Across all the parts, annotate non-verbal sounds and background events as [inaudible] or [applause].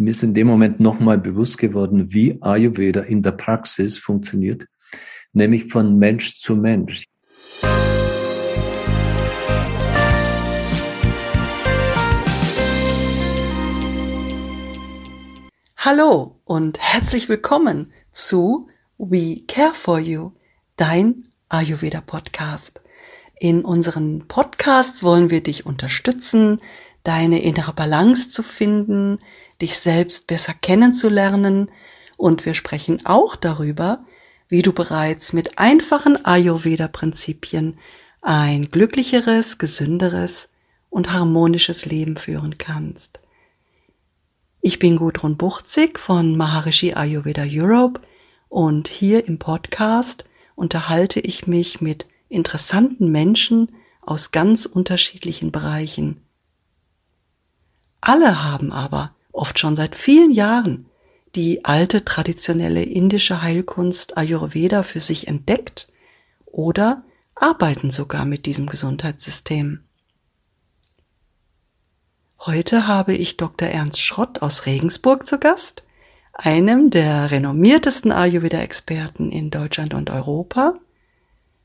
mir ist in dem Moment nochmal bewusst geworden, wie Ayurveda in der Praxis funktioniert, nämlich von Mensch zu Mensch. Hallo und herzlich willkommen zu We Care for You, dein Ayurveda Podcast. In unseren Podcasts wollen wir dich unterstützen, deine innere Balance zu finden, dich selbst besser kennenzulernen und wir sprechen auch darüber, wie du bereits mit einfachen Ayurveda-Prinzipien ein glücklicheres, gesünderes und harmonisches Leben führen kannst. Ich bin Gudrun Buchzig von Maharishi Ayurveda Europe und hier im Podcast unterhalte ich mich mit interessanten Menschen aus ganz unterschiedlichen Bereichen. Alle haben aber, oft schon seit vielen Jahren, die alte traditionelle indische Heilkunst Ayurveda für sich entdeckt oder arbeiten sogar mit diesem Gesundheitssystem. Heute habe ich Dr. Ernst Schrott aus Regensburg zu Gast, einem der renommiertesten Ayurveda-Experten in Deutschland und Europa.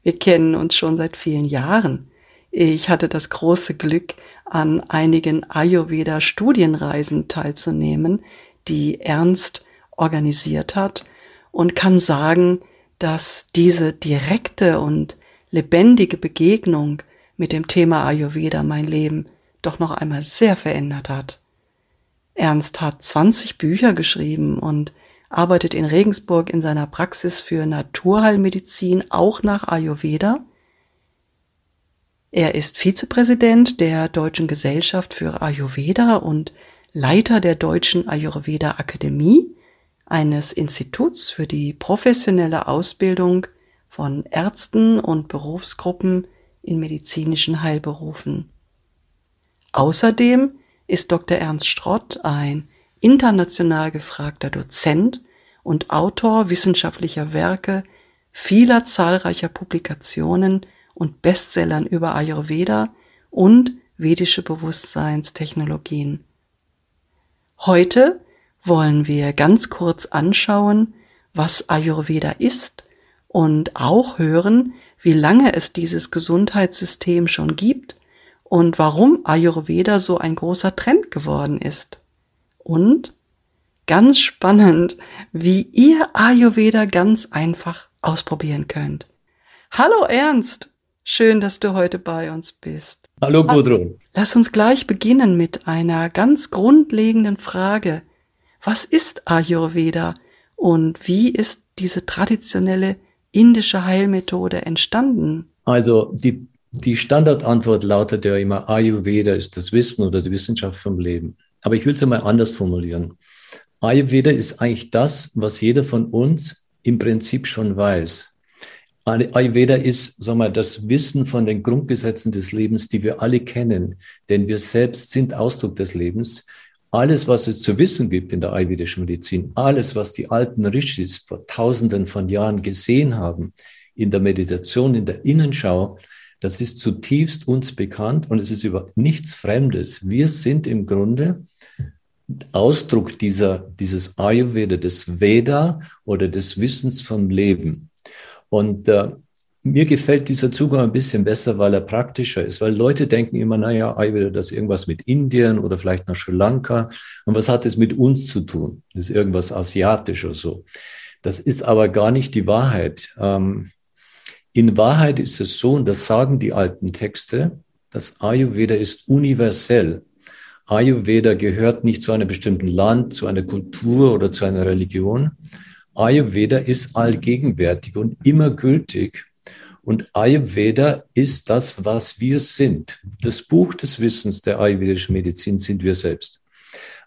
Wir kennen uns schon seit vielen Jahren. Ich hatte das große Glück, an einigen Ayurveda-Studienreisen teilzunehmen, die Ernst organisiert hat und kann sagen, dass diese direkte und lebendige Begegnung mit dem Thema Ayurveda mein Leben doch noch einmal sehr verändert hat. Ernst hat 20 Bücher geschrieben und arbeitet in Regensburg in seiner Praxis für Naturheilmedizin auch nach Ayurveda er ist Vizepräsident der Deutschen Gesellschaft für Ayurveda und Leiter der Deutschen Ayurveda Akademie, eines Instituts für die professionelle Ausbildung von Ärzten und Berufsgruppen in medizinischen Heilberufen. Außerdem ist Dr. Ernst Strott ein international gefragter Dozent und Autor wissenschaftlicher Werke, vieler zahlreicher Publikationen und Bestsellern über Ayurveda und vedische Bewusstseinstechnologien. Heute wollen wir ganz kurz anschauen, was Ayurveda ist und auch hören, wie lange es dieses Gesundheitssystem schon gibt und warum Ayurveda so ein großer Trend geworden ist. Und ganz spannend, wie ihr Ayurveda ganz einfach ausprobieren könnt. Hallo Ernst! Schön, dass du heute bei uns bist. Hallo Gudrun. Lass uns gleich beginnen mit einer ganz grundlegenden Frage. Was ist Ayurveda und wie ist diese traditionelle indische Heilmethode entstanden? Also die, die Standardantwort lautet ja immer, Ayurveda ist das Wissen oder die Wissenschaft vom Leben. Aber ich will es einmal anders formulieren. Ayurveda ist eigentlich das, was jeder von uns im Prinzip schon weiß. Ayurveda ist, sag mal, das Wissen von den Grundgesetzen des Lebens, die wir alle kennen, denn wir selbst sind Ausdruck des Lebens. Alles, was es zu wissen gibt in der ayurvedischen Medizin, alles, was die alten Rishis vor Tausenden von Jahren gesehen haben, in der Meditation, in der Innenschau, das ist zutiefst uns bekannt und es ist über nichts Fremdes. Wir sind im Grunde Ausdruck dieser, dieses Ayurveda, des Veda oder des Wissens vom Leben. Und äh, mir gefällt dieser Zugang ein bisschen besser, weil er praktischer ist, weil Leute denken immer, naja, Ayurveda, das irgendwas mit Indien oder vielleicht nach Sri Lanka. Und was hat es mit uns zu tun? Das ist irgendwas asiatisch oder so. Das ist aber gar nicht die Wahrheit. Ähm, in Wahrheit ist es so, und das sagen die alten Texte, dass Ayurveda ist universell. Ayurveda gehört nicht zu einem bestimmten Land, zu einer Kultur oder zu einer Religion, Ayurveda ist allgegenwärtig und immer gültig. Und Ayurveda ist das, was wir sind. Das Buch des Wissens der ayurvedischen Medizin sind wir selbst.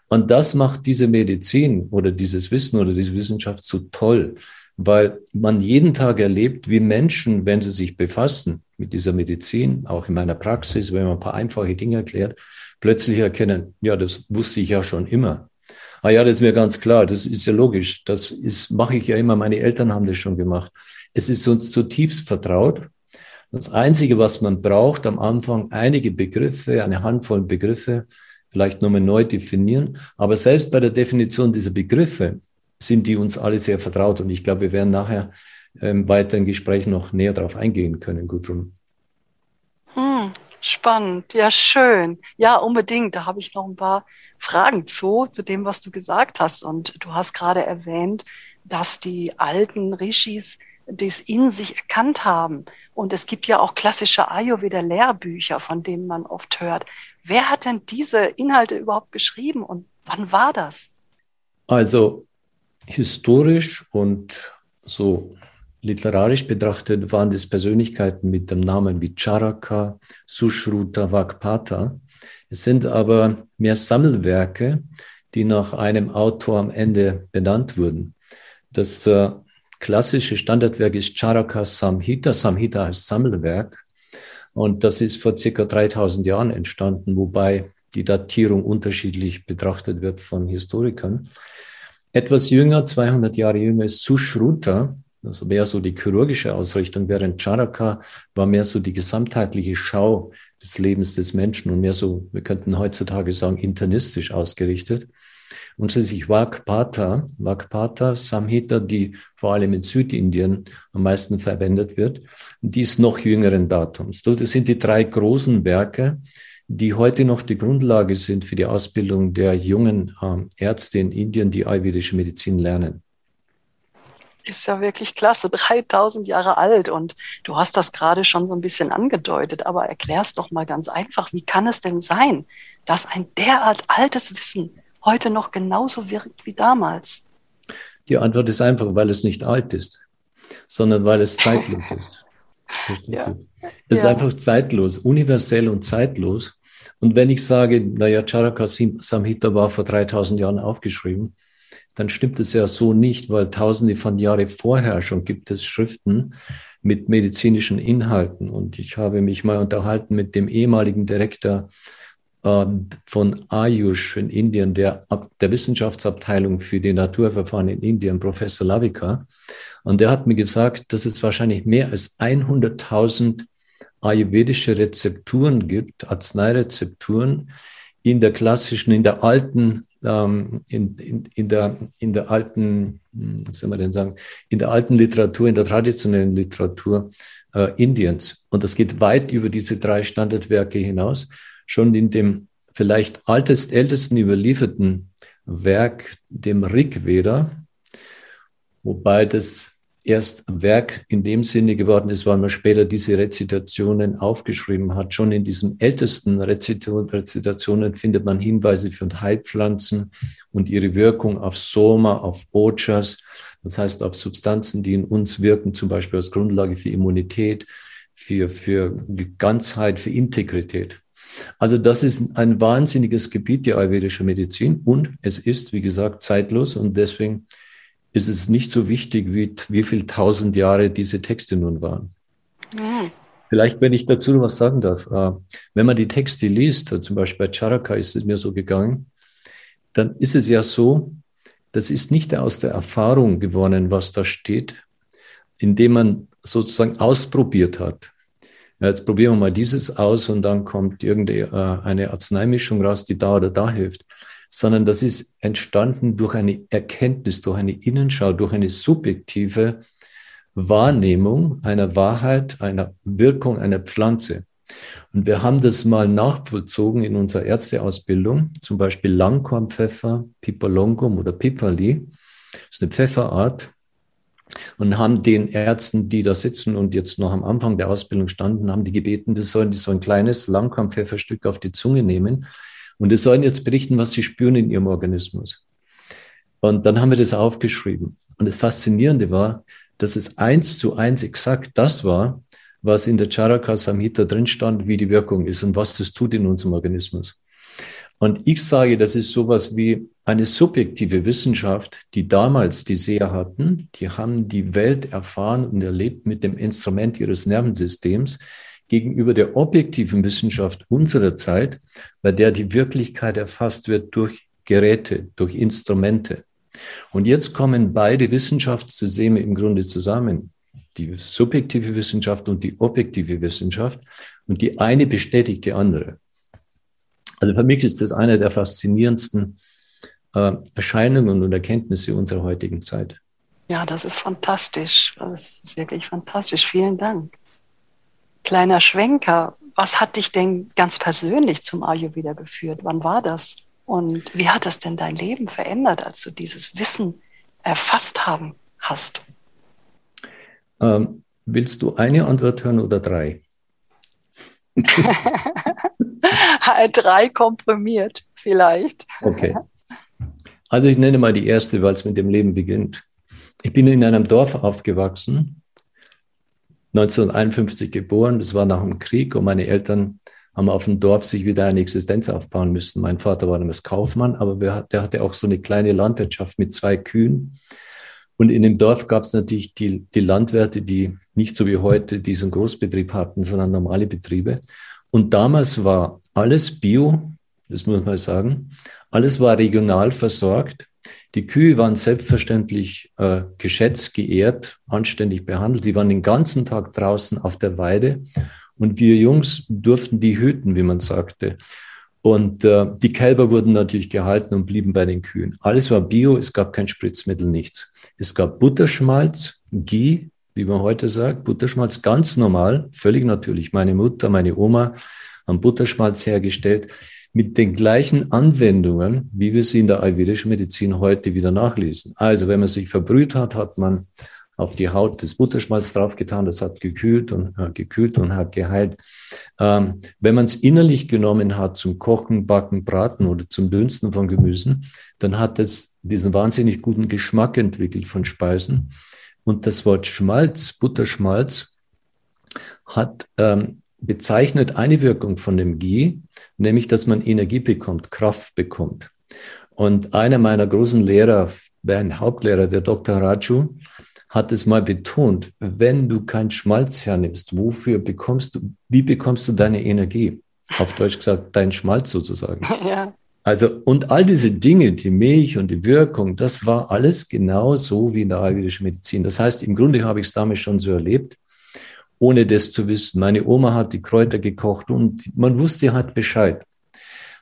Und das macht diese Medizin oder dieses Wissen oder diese Wissenschaft so toll, weil man jeden Tag erlebt, wie Menschen, wenn sie sich befassen mit dieser Medizin, auch in meiner Praxis, wenn man ein paar einfache Dinge erklärt, plötzlich erkennen, ja, das wusste ich ja schon immer. Ah ja, das ist mir ganz klar, das ist ja logisch. Das ist, mache ich ja immer, meine Eltern haben das schon gemacht. Es ist uns zutiefst vertraut. Das Einzige, was man braucht am Anfang, einige Begriffe, eine Handvoll Begriffe, vielleicht nochmal neu definieren. Aber selbst bei der Definition dieser Begriffe sind die uns alle sehr vertraut. Und ich glaube, wir werden nachher im weiteren Gespräch noch näher darauf eingehen können, Gudrun. Spannend, ja, schön. Ja, unbedingt. Da habe ich noch ein paar Fragen zu, zu dem, was du gesagt hast. Und du hast gerade erwähnt, dass die alten Rishis das in sich erkannt haben. Und es gibt ja auch klassische Ayurveda-Lehrbücher, von denen man oft hört. Wer hat denn diese Inhalte überhaupt geschrieben und wann war das? Also historisch und so literarisch betrachtet waren das Persönlichkeiten mit dem Namen wie Charaka, Sushruta, Vakpata. Es sind aber mehr Sammelwerke, die nach einem Autor am Ende benannt wurden. Das äh, klassische Standardwerk ist Charaka Samhita. Samhita heißt Sammelwerk. Und das ist vor circa 3000 Jahren entstanden, wobei die Datierung unterschiedlich betrachtet wird von Historikern. Etwas jünger, 200 Jahre jünger ist Sushruta. Das wäre so die chirurgische Ausrichtung, während Charaka war mehr so die gesamtheitliche Schau des Lebens des Menschen und mehr so, wir könnten heutzutage sagen, internistisch ausgerichtet. Und schließlich Vakpata, Vakpata Samhita, die vor allem in Südindien am meisten verwendet wird, die ist noch jüngeren Datums. Das sind die drei großen Werke, die heute noch die Grundlage sind für die Ausbildung der jungen ähm, Ärzte in Indien, die ayurvedische Medizin lernen. Ist ja wirklich klasse, [laughs] 3000 Jahre alt und du hast das gerade schon so ein bisschen angedeutet, aber erklär's doch mal ganz einfach, wie kann es denn sein, dass ein derart altes Wissen heute noch genauso wirkt wie damals? Die Antwort ist einfach, weil es nicht alt ist, sondern weil es [laughs] zeitlos ist. ja. Es ist ja. einfach zeitlos, universell und zeitlos. Und wenn ich sage, naja, Charaka Samhita war vor 3000 Jahren aufgeschrieben, dann stimmt es ja so nicht, weil tausende von Jahren vorher schon gibt es Schriften mit medizinischen Inhalten. Und ich habe mich mal unterhalten mit dem ehemaligen Direktor ähm, von Ayush in Indien, der, der Wissenschaftsabteilung für die Naturverfahren in Indien, Professor Lavika. Und der hat mir gesagt, dass es wahrscheinlich mehr als 100.000 ayurvedische Rezepturen gibt, Arzneirezepturen, in der klassischen, in der alten, ähm, in, in, in, der, in der alten, hm, was soll man denn sagen, in der alten Literatur, in der traditionellen Literatur äh, Indiens. Und das geht weit über diese drei Standardwerke hinaus schon in dem vielleicht altest, ältesten überlieferten Werk, dem Rig Veda, wobei das erst Werk in dem Sinne geworden ist, weil man später diese Rezitationen aufgeschrieben hat. Schon in diesen ältesten Rezitationen findet man Hinweise für Heilpflanzen und ihre Wirkung auf Soma, auf Ojas, das heißt auf Substanzen, die in uns wirken, zum Beispiel als Grundlage für Immunität, für, für Ganzheit, für Integrität. Also das ist ein wahnsinniges Gebiet, die ayurvedische Medizin. Und es ist, wie gesagt, zeitlos. Und deswegen ist es nicht so wichtig, wie, wie viel tausend Jahre diese Texte nun waren. Mhm. Vielleicht, wenn ich dazu noch was sagen darf, äh, wenn man die Texte liest, zum Beispiel bei Charaka ist es mir so gegangen, dann ist es ja so, das ist nicht aus der Erfahrung gewonnen, was da steht, indem man sozusagen ausprobiert hat jetzt probieren wir mal dieses aus und dann kommt irgendeine äh, Arzneimischung raus, die da oder da hilft. Sondern das ist entstanden durch eine Erkenntnis, durch eine Innenschau, durch eine subjektive Wahrnehmung einer Wahrheit, einer Wirkung einer Pflanze. Und wir haben das mal nachvollzogen in unserer Ärzteausbildung, zum Beispiel Langkornpfeffer, Pipalongum oder Pipali. Das ist eine Pfefferart, und haben den Ärzten, die da sitzen und jetzt noch am Anfang der Ausbildung standen, haben die gebeten, die sollen so ein kleines Langkornpfefferstück auf die Zunge nehmen und die sollen jetzt berichten, was sie spüren in ihrem Organismus. Und dann haben wir das aufgeschrieben. Und das Faszinierende war, dass es eins zu eins exakt das war, was in der Charaka Samhita drin stand, wie die Wirkung ist und was das tut in unserem Organismus. Und ich sage, das ist sowas wie eine subjektive Wissenschaft, die damals die Seher hatten. Die haben die Welt erfahren und erlebt mit dem Instrument ihres Nervensystems gegenüber der objektiven Wissenschaft unserer Zeit, bei der die Wirklichkeit erfasst wird durch Geräte, durch Instrumente. Und jetzt kommen beide Wissenschaftssysteme im Grunde zusammen. Die subjektive Wissenschaft und die objektive Wissenschaft. Und die eine bestätigt die andere. Also für mich ist das eine der faszinierendsten äh, Erscheinungen und Erkenntnisse unserer heutigen Zeit. Ja, das ist fantastisch. Das ist wirklich fantastisch. Vielen Dank. Kleiner Schwenker. Was hat dich denn ganz persönlich zum Ayurveda geführt? Wann war das? Und wie hat es denn dein Leben verändert, als du dieses Wissen erfasst haben hast? Ähm, willst du eine Antwort hören oder drei? [laughs] drei komprimiert, vielleicht. Okay. Also ich nenne mal die erste, weil es mit dem Leben beginnt. Ich bin in einem Dorf aufgewachsen, 1951 geboren, das war nach dem Krieg und meine Eltern haben auf dem Dorf sich wieder eine Existenz aufbauen müssen. Mein Vater war damals Kaufmann, aber der hatte auch so eine kleine Landwirtschaft mit zwei Kühen. Und in dem Dorf gab es natürlich die, die Landwirte, die nicht so wie heute diesen Großbetrieb hatten, sondern normale Betriebe. Und damals war alles Bio, das muss man sagen. Alles war regional versorgt. Die Kühe waren selbstverständlich äh, geschätzt, geehrt, anständig behandelt. Die waren den ganzen Tag draußen auf der Weide und wir Jungs durften die hüten, wie man sagte. Und äh, die Kälber wurden natürlich gehalten und blieben bei den Kühen. Alles war Bio, es gab kein Spritzmittel, nichts. Es gab Butterschmalz, Ghee, wie man heute sagt, Butterschmalz ganz normal, völlig natürlich. Meine Mutter, meine Oma haben Butterschmalz hergestellt mit den gleichen Anwendungen, wie wir sie in der ayurvedischen Medizin heute wieder nachlesen. Also wenn man sich verbrüht hat, hat man auf die Haut des Butterschmalz draufgetan, das hat gekühlt und äh, gekühlt und hat geheilt. Ähm, wenn man es innerlich genommen hat zum Kochen, Backen, Braten oder zum Dünsten von Gemüsen, dann hat es diesen wahnsinnig guten Geschmack entwickelt von Speisen. Und das Wort Schmalz, Butterschmalz, hat ähm, bezeichnet eine Wirkung von dem Ghee, nämlich dass man Energie bekommt, Kraft bekommt. Und einer meiner großen Lehrer, ein Hauptlehrer, der Dr. Raju, hat es mal betont, wenn du kein Schmalz hernimmst, wofür bekommst du, wie bekommst du deine Energie? Auf Deutsch gesagt, dein Schmalz sozusagen. [laughs] Ja. Also, und all diese Dinge, die Milch und die Wirkung, das war alles genau so wie in der ayurvedischen Medizin. Das heißt, im Grunde habe ich es damals schon so erlebt ohne das zu wissen. Meine Oma hat die Kräuter gekocht und man wusste halt Bescheid.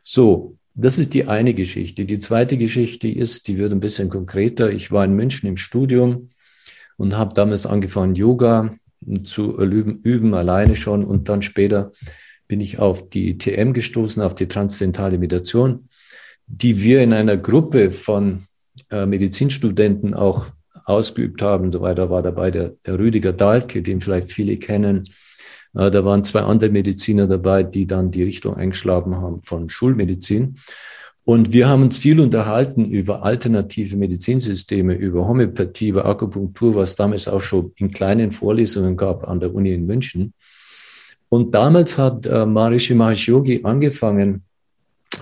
So, das ist die eine Geschichte. Die zweite Geschichte ist, die wird ein bisschen konkreter. Ich war in München im Studium und habe damals angefangen, Yoga zu üben, üben, alleine schon. Und dann später bin ich auf die TM gestoßen, auf die transzendentale Meditation, die wir in einer Gruppe von äh, Medizinstudenten auch ausgeübt haben. So weiter war dabei der, der Rüdiger Dahlke, den vielleicht viele kennen. Äh, da waren zwei andere Mediziner dabei, die dann die Richtung eingeschlagen haben von Schulmedizin. Und wir haben uns viel unterhalten über alternative Medizinsysteme, über Homöopathie, über Akupunktur, was damals auch schon in kleinen Vorlesungen gab an der Uni in München. Und damals hat äh, Maharishi Mahesh Yogi angefangen,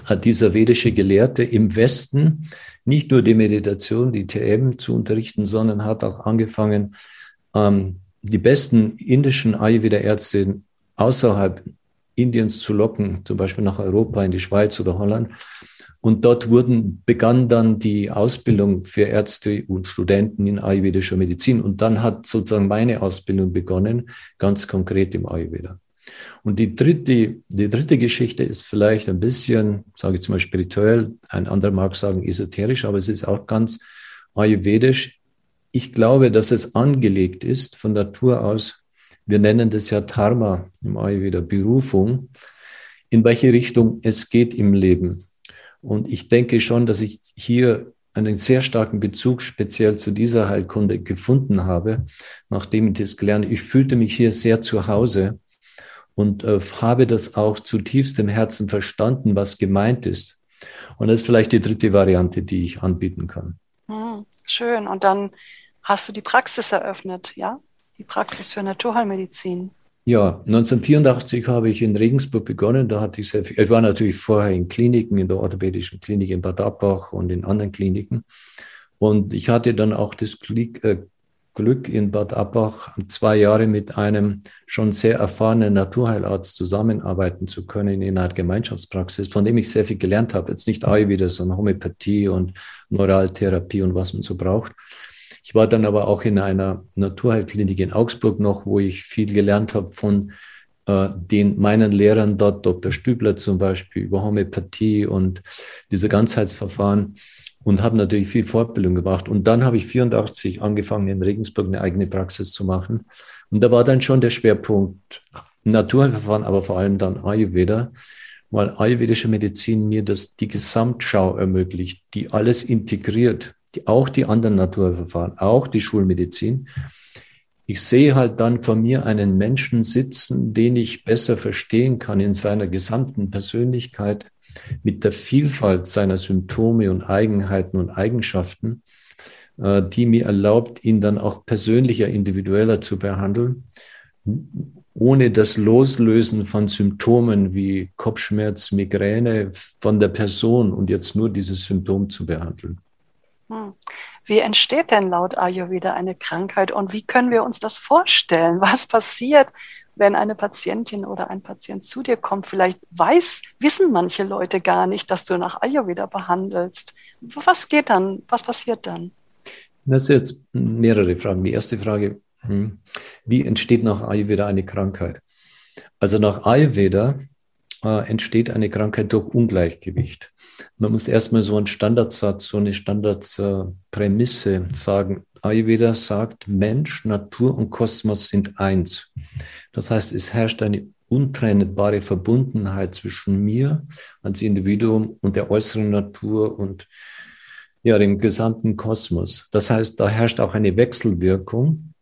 hat dieser vedische Gelehrte im Westen nicht nur die Meditation, die TM zu unterrichten, sondern hat auch angefangen, ähm, die besten indischen Ayurveda-Ärzte außerhalb Indiens zu locken, zum Beispiel nach Europa, in die Schweiz oder Holland. Und dort wurden, begann dann die Ausbildung für Ärzte und Studenten in ayurvedischer Medizin. Und dann hat sozusagen meine Ausbildung begonnen, ganz konkret im Ayurveda. Und die dritte, die dritte Geschichte ist vielleicht ein bisschen, sage ich jetzt mal spirituell, ein anderer mag sagen esoterisch, aber es ist auch ganz ayurvedisch. Ich glaube, dass es angelegt ist von Natur aus. Wir nennen das ja Dharma im Ayurveda, Berufung, in welche Richtung es geht im Leben. Und ich denke schon, dass ich hier einen sehr starken Bezug speziell zu dieser Heilkunde gefunden habe, nachdem ich das gelernt habe. Ich fühlte mich hier sehr zu Hause und äh, habe das auch zutiefst im Herzen verstanden, was gemeint ist. Und das ist vielleicht die dritte Variante, die ich anbieten kann. Hm, schön. Und dann hast du die Praxis eröffnet, ja? Die Praxis für Naturheilmedizin. Ja, 1984 habe ich in Regensburg begonnen. Da hatte ich sehr viel, ich war natürlich vorher in Kliniken, in der orthopädischen Klinik in Bad Abbach und in anderen Kliniken. Und ich hatte dann auch das Glück, äh, Glück in Bad Abbach zwei Jahre mit einem schon sehr erfahrenen Naturheilarzt zusammenarbeiten zu können in einer Gemeinschaftspraxis, von dem ich sehr viel gelernt habe. Jetzt nicht Ayurveda, sondern Homöopathie und Neuraltherapie und was man so braucht. Ich war dann aber auch in einer Naturheilklinik in Augsburg noch, wo ich viel gelernt habe von äh, den meinen Lehrern dort, Dr. Stübler zum Beispiel, über Homöopathie und diese Ganzheitsverfahren und habe natürlich viel Fortbildung gemacht. Und dann habe ich 84 angefangen, in Regensburg eine eigene Praxis zu machen. Und da war dann schon der Schwerpunkt Naturverfahren, aber vor allem dann Ayurveda, weil ayurvedische Medizin mir das, die Gesamtschau ermöglicht, die alles integriert, die, auch die anderen Naturverfahren, auch die Schulmedizin. Ich sehe halt dann vor mir einen Menschen sitzen, den ich besser verstehen kann in seiner gesamten Persönlichkeit, mit der Vielfalt seiner Symptome und Eigenheiten und Eigenschaften, äh, die mir erlaubt, ihn dann auch persönlicher, individueller zu behandeln ohne das Loslösen von Symptomen wie Kopfschmerz, Migräne von der Person und jetzt nur dieses Symptom zu behandeln. Hm. Wie entsteht denn laut Ayurveda eine Krankheit und wie können wir uns das vorstellen? Was passiert, wenn eine Patientin oder ein Patient zu dir kommt? Vielleicht weiß, wissen manche Leute gar nicht, dass du nach Ayurveda behandelst. Was geht dann? Was passiert dann? Das sind jetzt mehrere Fragen. Die erste Frage, hm. Wie entsteht nach Ayurveda eine Krankheit? Also nach Ayurveda äh, entsteht eine Krankheit durch Ungleichgewicht. Man muss erstmal so einen Standardsatz, so eine Standardprämisse äh, sagen. Ayurveda sagt, Mensch, Natur und Kosmos sind eins. Das heißt, es herrscht eine untrennbare Verbundenheit zwischen mir als Individuum und der äußeren Natur und ja, dem gesamten Kosmos. Das heißt, da herrscht auch eine Wechselwirkung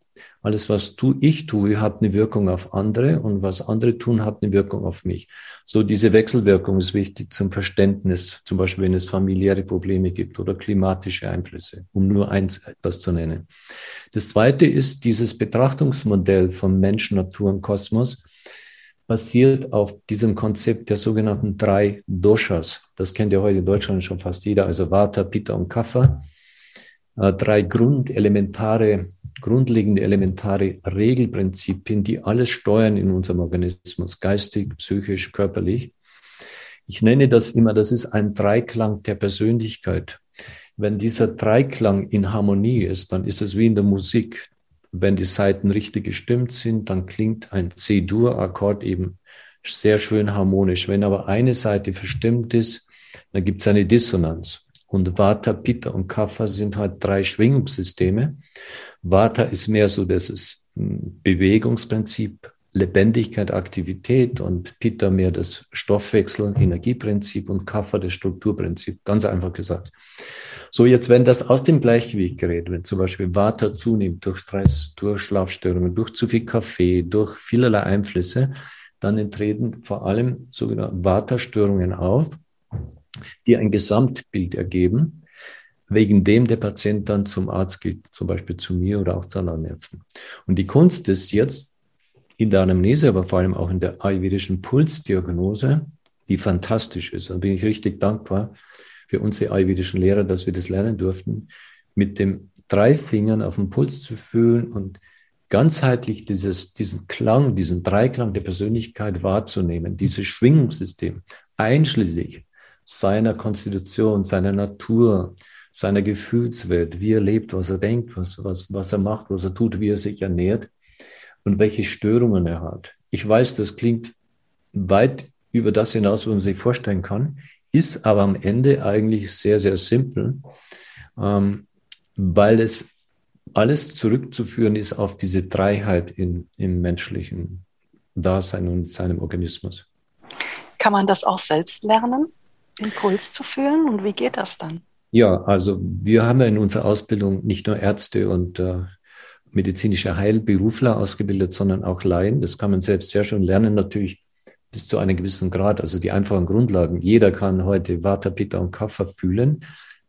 alles, was tu, ich tue, hat eine Wirkung auf andere und was andere tun, hat eine Wirkung auf mich. So diese Wechselwirkung ist wichtig zum Verständnis, zum Beispiel wenn es familiäre Probleme gibt oder klimatische Einflüsse, um nur eins etwas zu nennen. Das zweite ist dieses Betrachtungsmodell von Mensch, Natur und Kosmos basiert auf diesem Konzept der sogenannten drei Doshas. Das kennt ja heute in Deutschland schon fast jeder, also Vata, Pitta und Kapha. Äh, drei grundelementare grundlegende elementare Regelprinzipien, die alles steuern in unserem Organismus, geistig, psychisch, körperlich. Ich nenne das immer, das ist ein Dreiklang der Persönlichkeit. Wenn dieser Dreiklang in Harmonie ist, dann ist es wie in der Musik. Wenn die Saiten richtig gestimmt sind, dann klingt ein C-Dur-Akkord eben sehr schön harmonisch. Wenn aber eine Seite verstimmt ist, dann gibt es eine Dissonanz. Und Vata, Pitta und Kapha sind halt drei Schwingungssysteme. Vata ist mehr so das hm, Bewegungsprinzip, Lebendigkeit, Aktivität und Pitta mehr das Stoffwechsel, Energieprinzip und Kapha das Strukturprinzip. Ganz einfach gesagt. So, jetzt, wenn das aus dem Gleichgewicht gerät, wenn zum Beispiel Vata zunimmt durch Stress, durch Schlafstörungen, durch zu viel Kaffee, durch vielerlei Einflüsse, dann treten vor allem sogenannte Vata-Störungen auf, die ein Gesamtbild ergeben wegen dem der Patient dann zum Arzt geht, zum Beispiel zu mir oder auch zu anderen Ärzten. Und die Kunst ist jetzt in der Anamnese, aber vor allem auch in der ayurvedischen Pulsdiagnose, die fantastisch ist. Da bin ich richtig dankbar für unsere ayurvedischen Lehrer, dass wir das lernen durften, mit dem drei Fingern auf den Puls zu fühlen und ganzheitlich dieses, diesen Klang, diesen Dreiklang der Persönlichkeit wahrzunehmen, dieses Schwingungssystem, einschließlich seiner Konstitution, seiner Natur, seiner Gefühlswelt, wie er lebt, was er denkt, was, was, was er macht, was er tut, wie er sich ernährt und welche Störungen er hat. Ich weiß, das klingt weit über das hinaus, was man sich vorstellen kann, ist aber am Ende eigentlich sehr, sehr simpel, ähm, weil es alles zurückzuführen ist auf diese Dreiheit in, im menschlichen Dasein und seinem Organismus. Kann man das auch selbst lernen, den Puls zu fühlen? Und wie geht das dann? Ja, also wir haben ja in unserer Ausbildung nicht nur Ärzte und äh, medizinische Heilberufler ausgebildet, sondern auch Laien. Das kann man selbst sehr schön lernen, natürlich bis zu einem gewissen Grad. Also die einfachen Grundlagen. Jeder kann heute Vata, Pitta und Kapha fühlen,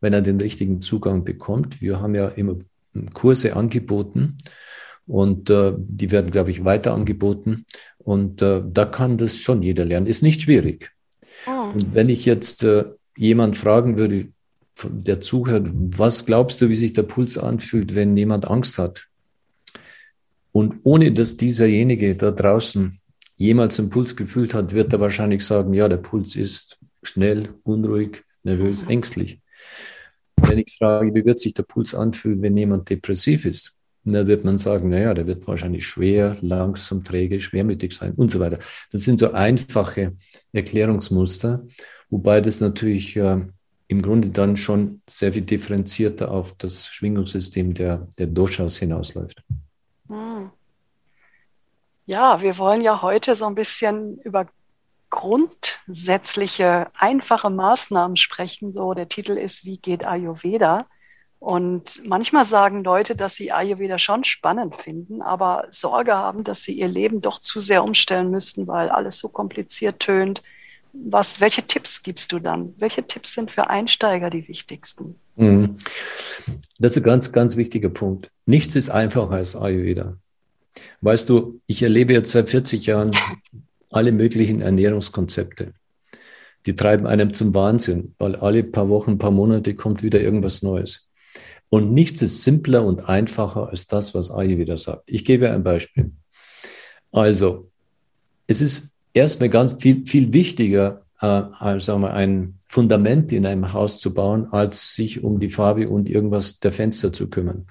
wenn er den richtigen Zugang bekommt. Wir haben ja immer Kurse angeboten und äh, die werden, glaube ich, weiter angeboten. Und äh, da kann das schon jeder lernen. Ist nicht schwierig. Oh. Und wenn ich jetzt äh, jemand fragen würde, der zuhört, was glaubst du, wie sich der Puls anfühlt, wenn jemand Angst hat? Und ohne dass dieserjenige da draußen jemals einen Puls gefühlt hat, wird er wahrscheinlich sagen, ja, der Puls ist schnell, unruhig, nervös, ängstlich. Wenn ich frage, wie wird sich der Puls anfühlen, wenn jemand depressiv ist, da wird man sagen, naja, der wird wahrscheinlich schwer, langsam, träge, schwermütig sein und so weiter. Das sind so einfache Erklärungsmuster, wobei das natürlich äh, im Grunde dann schon sehr viel differenzierter auf das Schwingungssystem der, der Doshas hinausläuft. Hm. Ja, wir wollen ja heute so ein bisschen über grundsätzliche, einfache Maßnahmen sprechen. So, der Titel ist Wie geht Ayurveda? Und manchmal sagen Leute, dass sie Ayurveda schon spannend finden, aber Sorge haben, dass sie ihr Leben doch zu sehr umstellen müssten, weil alles so kompliziert tönt. Was, welche Tipps gibst du dann? Welche Tipps sind für Einsteiger die wichtigsten? Mhm. Das ist ein ganz, ganz wichtiger Punkt. Nichts ist einfacher als Ayurveda. Weißt du, ich erlebe jetzt seit 40 Jahren alle möglichen Ernährungskonzepte. Die treiben einem zum Wahnsinn, weil alle paar Wochen, paar Monate kommt wieder irgendwas Neues. Und nichts ist simpler und einfacher als das, was Ayurveda sagt. Ich gebe ein Beispiel. Also, es ist erstmal ganz viel, viel wichtiger, äh, als sagen wir, ein Fundament in einem Haus zu bauen, als sich um die Farbe und irgendwas der Fenster zu kümmern.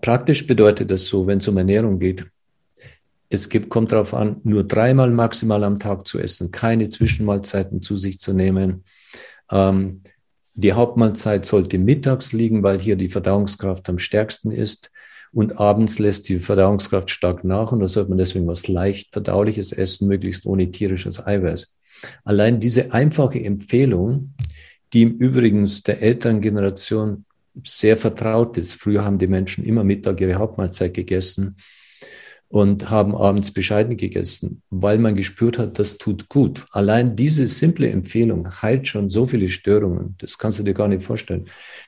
Praktisch bedeutet das so, wenn es um Ernährung geht, es gibt, kommt darauf an, nur dreimal maximal am Tag zu essen, keine Zwischenmahlzeiten zu sich zu nehmen. Ähm, die Hauptmahlzeit sollte mittags liegen, weil hier die Verdauungskraft am stärksten ist. Und abends lässt die Verdauungskraft stark nach und da sollte man deswegen was leicht verdauliches essen, möglichst ohne tierisches Eiweiß. Allein diese einfache Empfehlung, die im Übrigen der älteren Generation sehr vertraut ist. Früher haben die Menschen immer Mittag ihre Hauptmahlzeit gegessen und haben abends bescheiden gegessen, weil man gespürt hat, das tut gut. Allein diese simple Empfehlung heilt schon so viele Störungen. Das kannst du dir gar nicht vorstellen.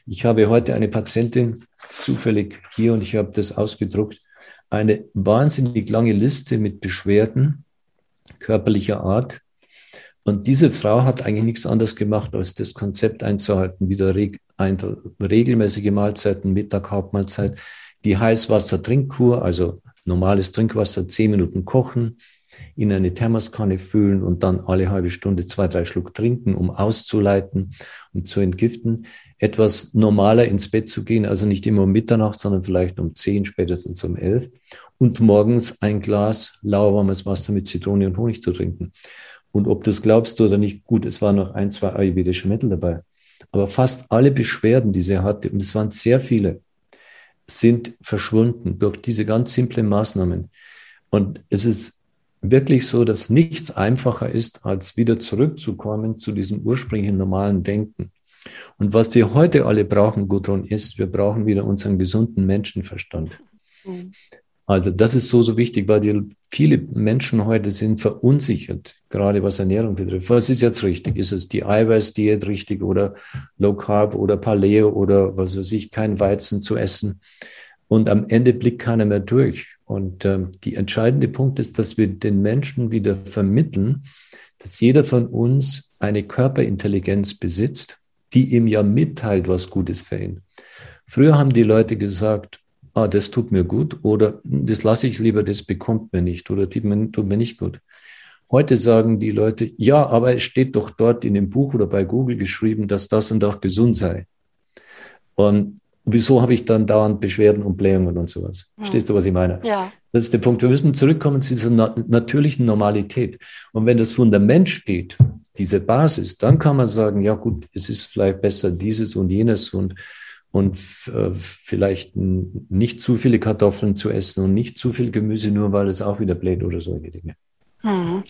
Ich habe heute eine Patientin zufällig hier und ich habe das ausgedruckt. Eine wahnsinnig lange Liste mit Beschwerden körperlicher Art. Und diese Frau hat eigentlich nichts anderes gemacht, als das Konzept einzuhalten, wieder reg regelmäßige Mahlzeiten, Mittag, Hauptmahlzeit, die Heißwasser-Trinkkur, also normales Trinkwasser zehn Minuten kochen, in eine Thermoskanne füllen und dann alle halbe Stunde zwei, drei Schluck trinken, um auszuleiten und zu entgiften. Etwas normaler ins Bett zu gehen, also nicht immer um Mitternacht, sondern vielleicht um zehn, spätestens um elf. Und morgens ein Glas lauwarmes Wasser mit Zitrone und Honig zu trinken. Und ob du es glaubst oder nicht, gut, es waren noch ein, zwei ayurvedische Mittel dabei. Aber fast alle Beschwerden, die sie hatte, und es waren sehr viele, sind verschwunden durch diese ganz simplen Maßnahmen. Und es ist wirklich so, dass nichts einfacher ist, als wieder zurückzukommen zu diesem ursprünglichen normalen Denken. Und was wir heute alle brauchen, Gudrun, ist, wir brauchen wieder unseren gesunden Menschenverstand. Mhm. Also das ist so, so wichtig, weil die, viele Menschen heute sind verunsichert, gerade was Ernährung betrifft. Was ist jetzt richtig? Ist es die Eiweißdiät richtig oder Low Carb oder Paleo oder was weiß ich, kein Weizen zu essen? Und am Ende blickt keiner mehr durch. Und ähm, die entscheidende Punkt ist, dass wir den Menschen wieder vermitteln, dass jeder von uns eine Körperintelligenz besitzt, die ihm ja mitteilt, was gut ist für ihn. Früher haben die Leute gesagt, ah, das tut mir gut oder das lasse ich lieber, das bekommt mir nicht oder tut mir, tut mir nicht gut. Heute sagen die Leute, ja, aber es steht doch dort in dem Buch oder bei Google geschrieben, dass das und auch gesund sei. Und wieso habe ich dann dauernd Beschwerden und Blähungen und sowas? Hm. Verstehst du, was ich meine? Ja. Das ist der Punkt. Wir müssen zurückkommen zu dieser natürlichen Normalität. Und wenn das Fundament steht, diese Basis, dann kann man sagen, ja gut, es ist vielleicht besser dieses und jenes und und äh, vielleicht nicht zu viele Kartoffeln zu essen und nicht zu viel Gemüse, nur weil es auch wieder bläht oder solche Dinge. Hm.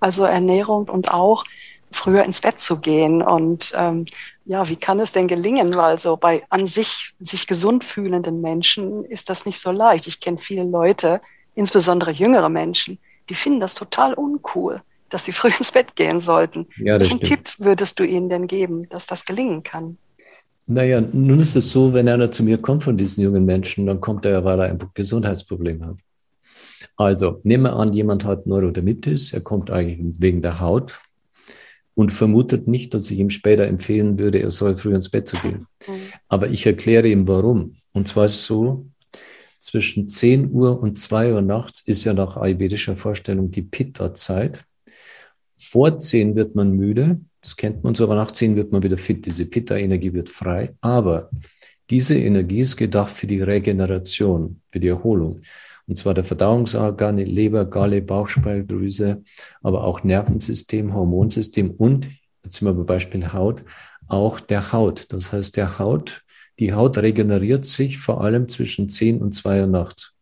Also Ernährung und auch früher ins Bett zu gehen. Und ähm, ja, wie kann es denn gelingen? Weil so bei an sich sich gesund fühlenden Menschen ist das nicht so leicht. Ich kenne viele Leute, insbesondere jüngere Menschen, die finden das total uncool, dass sie [laughs] früh ins Bett gehen sollten. Ja, Welchen. Tipp würdest du ihnen denn geben, dass das gelingen kann? Naja, nun ist es so, wenn einer zu mir kommt von diesen jungen Menschen, dann kommt er, weil er ein Gesundheitsproblem hat. Also, nehmen wir an, jemand hat Neurodermitis, er kommt eigentlich wegen der Haut und vermutet nicht, dass ich ihm später empfehlen würde, er soll früh ins Bett zu gehen. Mhm. Aber ich erkläre ihm warum. Und zwar ist es so, zwischen 10 Uhr und 2 Uhr nachts ist ja nach ayurvedischer Vorstellung die Pitta-Zeit. Vor 10 wird man müde, das kennt man so, aber nach 10 wird man wieder fit. Diese Pitta-Energie wird frei. Aber Diese Energie ist gedacht für die Regeneration, für die Erholung. Und zwar der Verdauungsorgane, Leber, Galle, Bauchspeicheldrüse, aber auch Nervensystem, Hormonsystem und, jetzt sind wir beim Beispiel Haut, auch der Haut. Das heißt, der Haut, die Haut regeneriert sich vor allem zwischen 10 und 2 Uhr nachts.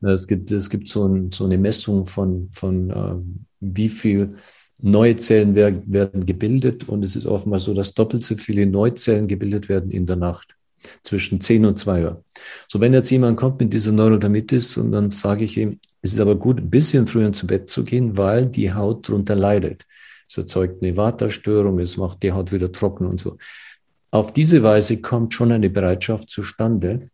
Es gibt, es gibt so, ein, so eine Messung von, von äh, wie viel neue Zellen werden, gebildet und es ist offenbar so, dass doppelt so viele Neuzellen gebildet werden in der Nacht zwischen 10 und 2 Uhr. So, wenn jetzt jemand kommt mit dieser Neurodermitis und dann sage ich ihm, es ist aber gut, ein bisschen früher zu Bett zu gehen, weil die Haut darunter leidet. Es erzeugt eine Waterstörung, es macht die Haut wieder trocken und so. Auf diese Weise kommt schon eine Bereitschaft zustande.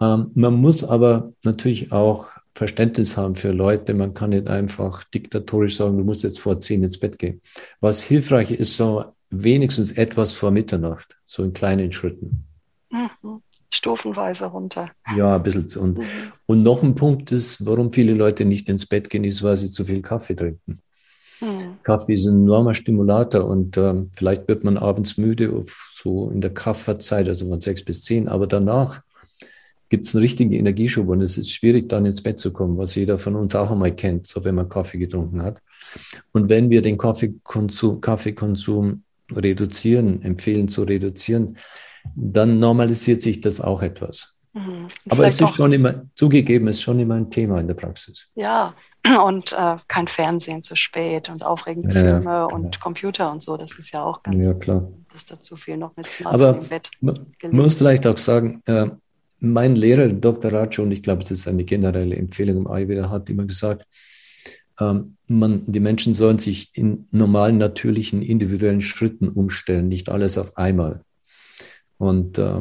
Ähm, man muss aber natürlich auch Verständnis haben für Leute. Man kann nicht einfach diktatorisch sagen, du musst jetzt vor zehn ins Bett gehen. Was hilfreich ist, so wenigstens etwas vor Mitternacht, so in kleinen Schritten. Mhm. Stufenweise runter. Ja, ein bisschen. Und, mhm. und noch ein Punkt ist, warum viele Leute nicht ins Bett gehen, ist, weil sie zu viel Kaffee trinken. Mhm. Kaffee ist ein enormer Stimulator und ähm, vielleicht wird man abends müde, so in der Kraftfahrzeit, also von sechs bis zehn, aber danach gibt es einen richtigen Energieschub und es ist schwierig, dann ins Bett zu kommen, was jeder von uns auch einmal kennt, so wenn man Kaffee getrunken hat. Und wenn wir den Kaffeekonsum, Kaffeekonsum reduzieren, empfehlen zu reduzieren, dann normalisiert sich das auch etwas. Mhm. Aber es ist schon immer, zugegeben, es ist schon immer ein Thema in der Praxis. Ja, [clears throat] und äh, kein Fernsehen zu spät und aufregende ja, Filme ja, und Computer und so, das ist ja auch ganz ja, klar. dass dazu viel noch mit Smartphone Aber im Bett. Man muss vielleicht auch sagen, äh, mein Lehrer, Dr. Rajo, und ich glaube, das ist eine generelle Empfehlung im Ayurveda, hat immer gesagt, ähm, man, die Menschen sollen sich in normalen, natürlichen, individuellen Schritten umstellen, nicht alles auf einmal. Und äh,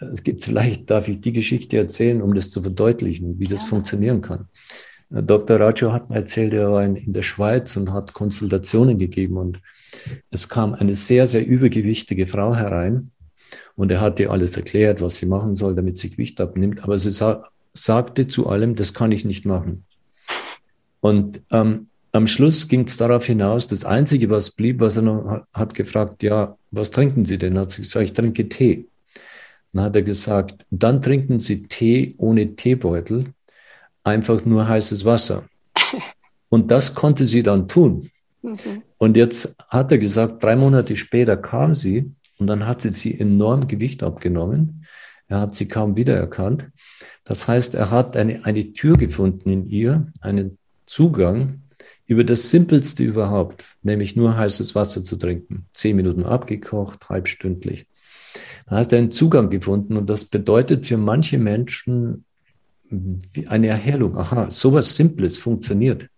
es gibt vielleicht, darf ich die Geschichte erzählen, um das zu verdeutlichen, wie das ja. funktionieren kann. Äh, Dr. Rajo hat mir erzählt, er war in, in der Schweiz und hat Konsultationen gegeben und es kam eine sehr, sehr übergewichtige Frau herein und er hat ihr alles erklärt, was sie machen soll, damit sie Gewicht abnimmt. Aber sie sa sagte zu allem, das kann ich nicht machen. Und ähm, am Schluss ging es darauf hinaus, das Einzige, was blieb, was er noch hat gefragt, ja, was trinken Sie denn? Hat sie gesagt, ich trinke Tee. Dann hat er gesagt, dann trinken Sie Tee ohne Teebeutel, einfach nur heißes Wasser. [laughs] Und das konnte sie dann tun. Mhm. Und jetzt hat er gesagt, drei Monate später kam sie und dann hatte sie enorm Gewicht abgenommen. Er hat sie kaum wiedererkannt. Das heißt, er hat eine, eine Tür gefunden in ihr, einen Zugang über das Simpelste überhaupt, nämlich nur heißes Wasser zu trinken. Zehn Minuten abgekocht, halbstündlich. Da hast du einen Zugang gefunden und das bedeutet für manche Menschen eine Erhellung. Aha, sowas Simples funktioniert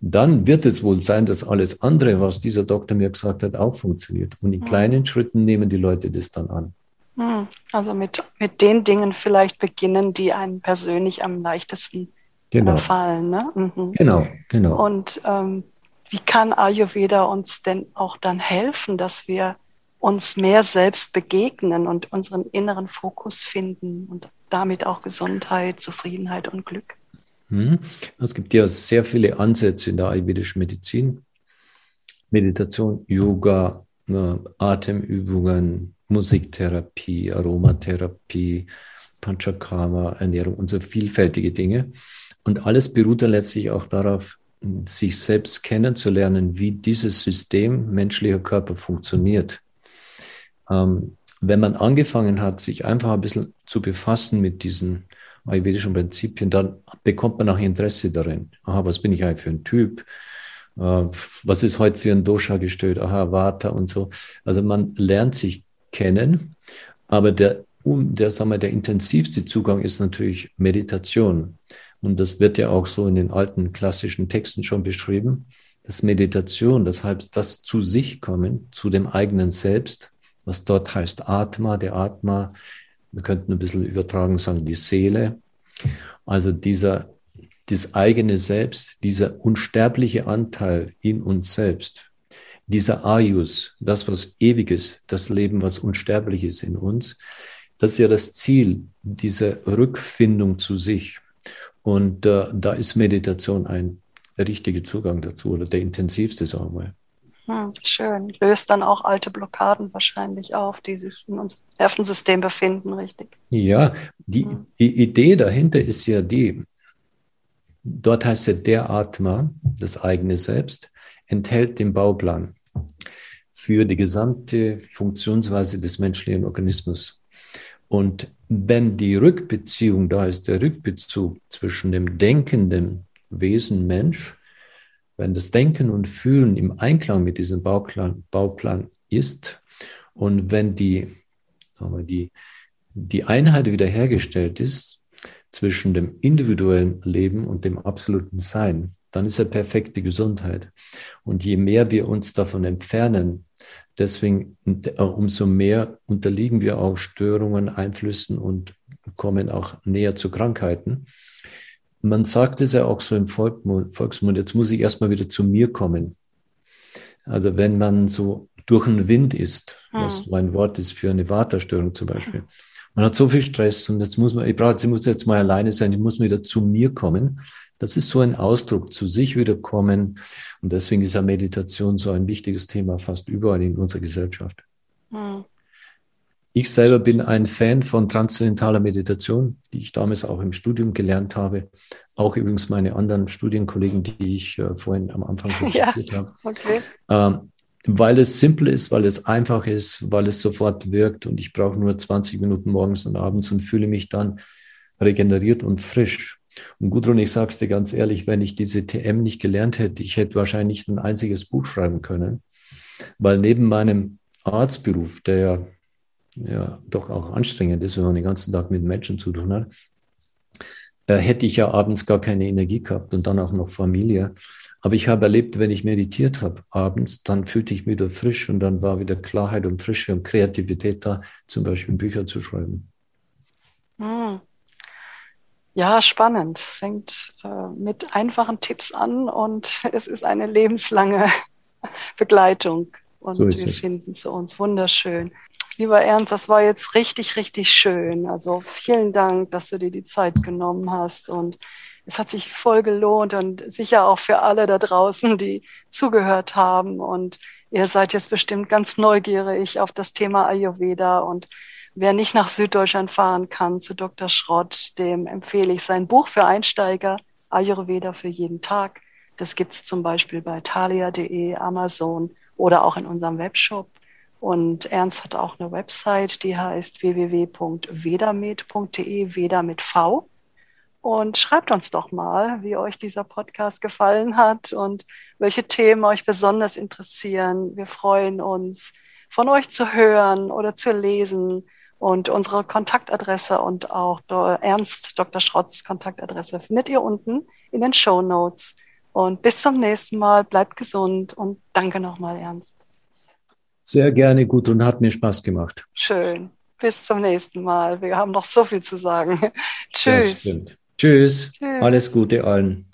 dann wird es wohl sein, dass alles andere, was dieser Doktor mir gesagt hat, auch funktioniert. Und in kleinen Schritten nehmen die Leute das dann an. Hm, also mit, mit den Dingen vielleicht beginnen, die einem persönlich am leichtesten genau. fallen. Ne? Mhm. Genau, genau. Und ähm, wie kann Ayurveda uns denn auch dann helfen, dass wir uns mehr selbst begegnen und unseren inneren Fokus finden und damit auch Gesundheit, Zufriedenheit und Glück? Hm? Es gibt ja sehr viele Ansätze in der ayurvedischen Medizin. Meditation, Yoga, äh, Atemübungen, Musiktherapie, Aromatherapie, Panchakarma, Ernährung und so vielfältige Dinge. Und alles beruht dann letztlich auch darauf, sich selbst kennenzulernen, wie dieses System menschlicher Körper funktioniert. Ähm, wenn man angefangen hat, sich einfach ein bisschen zu befassen mit diesen ayurvedischen Prinzipien, dann bekommt man auch Interesse darin. Aha, was bin ich eigentlich für ein Typ? Äh, was ist heute für ein Dosha gestellt? Aha, Vata und so. Also man lernt sich kennen, aber der, der, sagen wir, der intensivste Zugang ist natürlich Meditation. Und das wird ja auch so in den alten klassischen Texten schon beschrieben. Das Meditation, das heißt, das zu sich kommen, zu dem eigenen Selbst, was dort heißt Atma, der Atma wir könnten ein bisschen übertragen sagen, die Seele. Also dieser, das eigene Selbst, dieser unsterbliche Anteil in uns selbst, dieser Ayus, das, was ewig ist, das Leben, was unsterblich ist in uns, das ist ja das Ziel, diese Rückfindung zu sich. Und äh, da ist Meditation ein der richtige Zugang dazu oder der intensivste, sagen wir. Hm, schön. Löst dann auch alte Blockaden wahrscheinlich auf, die sich in unserem Nervensystem befinden, richtig? Ja, die, hm. die Idee dahinter ist ja die, dort heißt ja der Atma, das eigene Selbst, enthält den Bauplan für die gesamte Funktionsweise des menschlichen Organismus. Und wenn die Rückbeziehung da ist, der Rückbezug zwischen dem denkenden Wesen Mensch, wenn das Denken und Fühlen im Einklang mit diesem Bauplan, Bauplan ist und wenn die, wir, die, die Einheit wiederhergestellt ist zwischen dem individuellen Leben und dem absoluten Sein, dann ist er perfekte Gesundheit. Und je mehr wir uns davon entfernen, deswegen äh, umso mehr unterliegen wir auch Störungen, Einflüssen und kommen auch näher zu Krankheiten. Man sagt es ja auch so im Volksmund, jetzt muss ich erstmal wieder zu mir kommen. Also wenn man so durch den Wind ist, was hm. mein Wort ist für eine Waterstörung zum Beispiel. Man hat so viel Stress und jetzt muss man, ich brauche, ich muss jetzt mal alleine sein, ich muss wieder zu mir kommen. Das ist so ein Ausdruck, zu sich wiederkommen. Und deswegen ist ja Meditation so ein wichtiges Thema fast überall in unserer Gesellschaft. Hm. Ich selber bin ein Fan von transzendentaler Meditation, die ich damals auch im Studium gelernt habe. Auch übrigens meine anderen Studienkollegen, die ich äh, vorhin am Anfang [laughs] zitiert ja, habe. Okay. Ähm, weil es simpel ist, weil es einfach ist, weil es sofort wirkt und ich brauche nur 20 Minuten morgens und abends und fühle mich dann regeneriert und frisch. Und Gudrun, ich sage es dir ganz ehrlich, wenn ich diese TM nicht gelernt hätte, ich hätte wahrscheinlich ein einziges Buch schreiben können, weil neben meinem Arztberuf, der ja, ja doch auch anstrengend ist, wenn man den ganzen Tag mit Menschen zu tun hat, äh, hätte ich ja abends gar keine Energie gehabt und dann auch noch Familie. Aber ich habe erlebt, wenn ich meditiert habe abends, dann fühlte ich mich wieder frisch und dann war wieder Klarheit und Frische und Kreativität da, zum Beispiel Bücher zu schreiben. Hm. Ja, spannend. Es fängt äh, mit einfachen Tipps an und [laughs] es ist eine lebenslange [laughs] Begleitung. Und so wir finden zu uns wunderschön. Lieber Ernst, das war jetzt richtig, richtig schön. Also vielen Dank, dass du dir die Zeit genommen hast und es hat sich voll gelohnt und sicher auch für alle da draußen, die zugehört haben. Und ihr seid jetzt bestimmt ganz neugierig auf das Thema Ayurveda und Wer nicht nach Süddeutschland fahren kann zu Dr. Schrott, dem empfehle ich sein Buch für Einsteiger, Ayurveda für jeden Tag. Das gibt es zum Beispiel bei thalia.de, Amazon oder auch in unserem Webshop. Und Ernst hat auch eine Website, die heißt www.vedamed.de, Veda mit V. Und schreibt uns doch mal, wie euch dieser Podcast gefallen hat und welche Themen euch besonders interessieren. Wir freuen uns, von euch zu hören oder zu lesen. Und unsere Kontaktadresse und auch Ernst Dr. Schrotz Kontaktadresse findet ihr unten in den Show Notes. Und bis zum nächsten Mal. Bleibt gesund und danke nochmal, Ernst. Sehr gerne, gut und hat mir Spaß gemacht. Schön. Bis zum nächsten Mal. Wir haben noch so viel zu sagen. [laughs] Tschüss. Tschüss. Tschüss. Alles Gute allen.